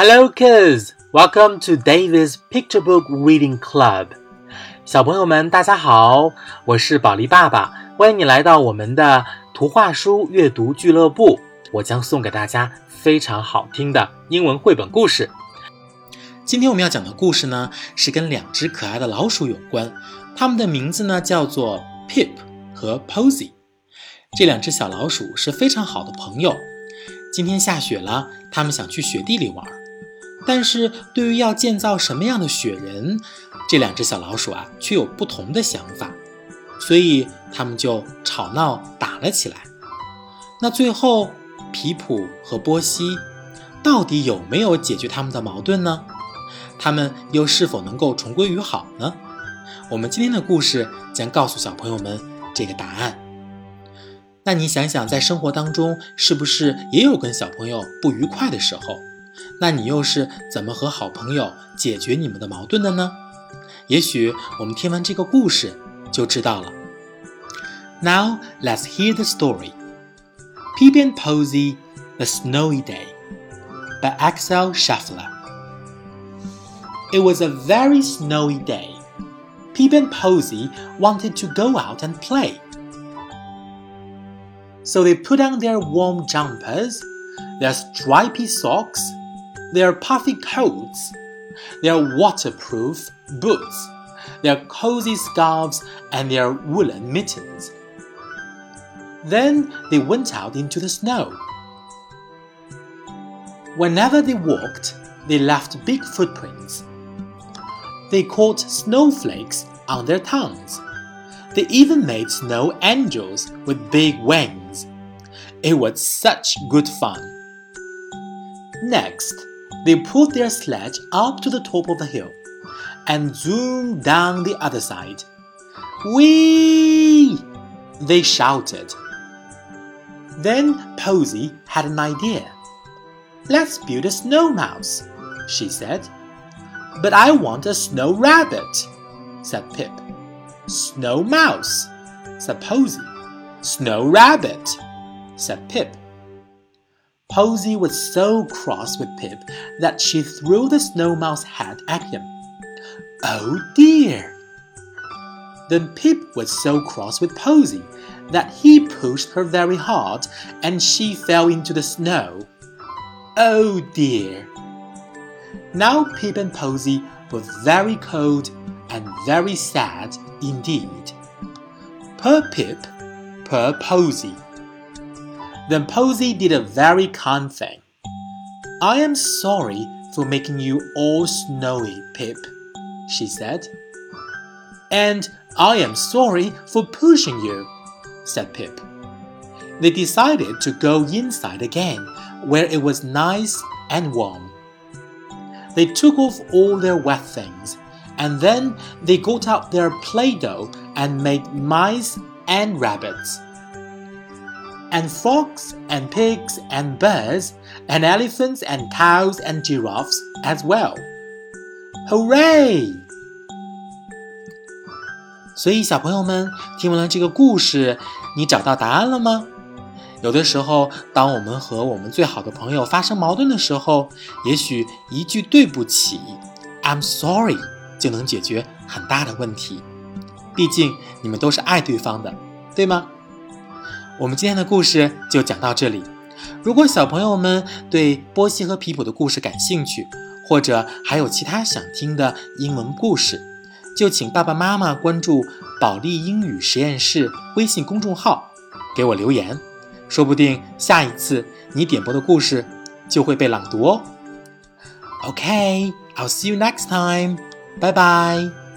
Hello, kids! Welcome to David's Picture Book Reading Club. 小朋友们，大家好，我是宝莉爸爸，欢迎你来到我们的图画书阅读俱乐部。我将送给大家非常好听的英文绘本故事。今天我们要讲的故事呢，是跟两只可爱的老鼠有关，它们的名字呢叫做 Pip 和 Posy。这两只小老鼠是非常好的朋友。今天下雪了，他们想去雪地里玩，但是对于要建造什么样的雪人，这两只小老鼠啊却有不同的想法，所以他们就吵闹打了起来。那最后，皮普和波西到底有没有解决他们的矛盾呢？他们又是否能够重归于好呢？我们今天的故事将告诉小朋友们这个答案。那你想想，在生活当中，是不是也有跟小朋友不愉快的时候？那你又是怎么和好朋友解决你们的矛盾的呢？也许我们听完这个故事就知道了。Now let's hear the story. Pip and Posy, The Snowy Day by Axel Scheffler. It was a very snowy day. Pip and Posy wanted to go out and play. So they put on their warm jumpers, their stripy socks, their puffy coats, their waterproof boots, their cozy scarves, and their woolen mittens. Then they went out into the snow. Whenever they walked, they left big footprints. They caught snowflakes on their tongues. They even made snow angels with big wings. It was such good fun. Next, they pulled their sledge up to the top of the hill and zoomed down the other side. Whee! They shouted. Then Posy had an idea. Let's build a snow mouse, she said. But I want a snow rabbit, said Pip. Snow mouse, said Posy. Snow rabbit, said Pip. Posy was so cross with Pip that she threw the snow mouse hat at him. Oh dear! Then Pip was so cross with Posy that he pushed her very hard and she fell into the snow. Oh dear! Now Pip and Posy were very cold and very sad indeed. Per Pip, per Posy. Then Posy did a very kind thing. I am sorry for making you all snowy, Pip, she said. And I am sorry for pushing you, said Pip. They decided to go inside again, where it was nice and warm. They took off all their wet things, and then they got out their Play Doh and made mice and rabbits. And frogs and pigs and birds and elephants and cows and giraffes as well. Hooray! 所以，小朋友们听完了这个故事，你找到答案了吗？有的时候，当我们和我们最好的朋友发生矛盾的时候，也许一句“对不起 ”，I'm sorry，就能解决很大的问题。毕竟你们都是爱对方的，对吗？我们今天的故事就讲到这里。如果小朋友们对波西和皮普的故事感兴趣，或者还有其他想听的英文故事，就请爸爸妈妈关注“保利英语实验室”微信公众号，给我留言，说不定下一次你点播的故事就会被朗读哦。OK，I'll see you next time. Bye bye.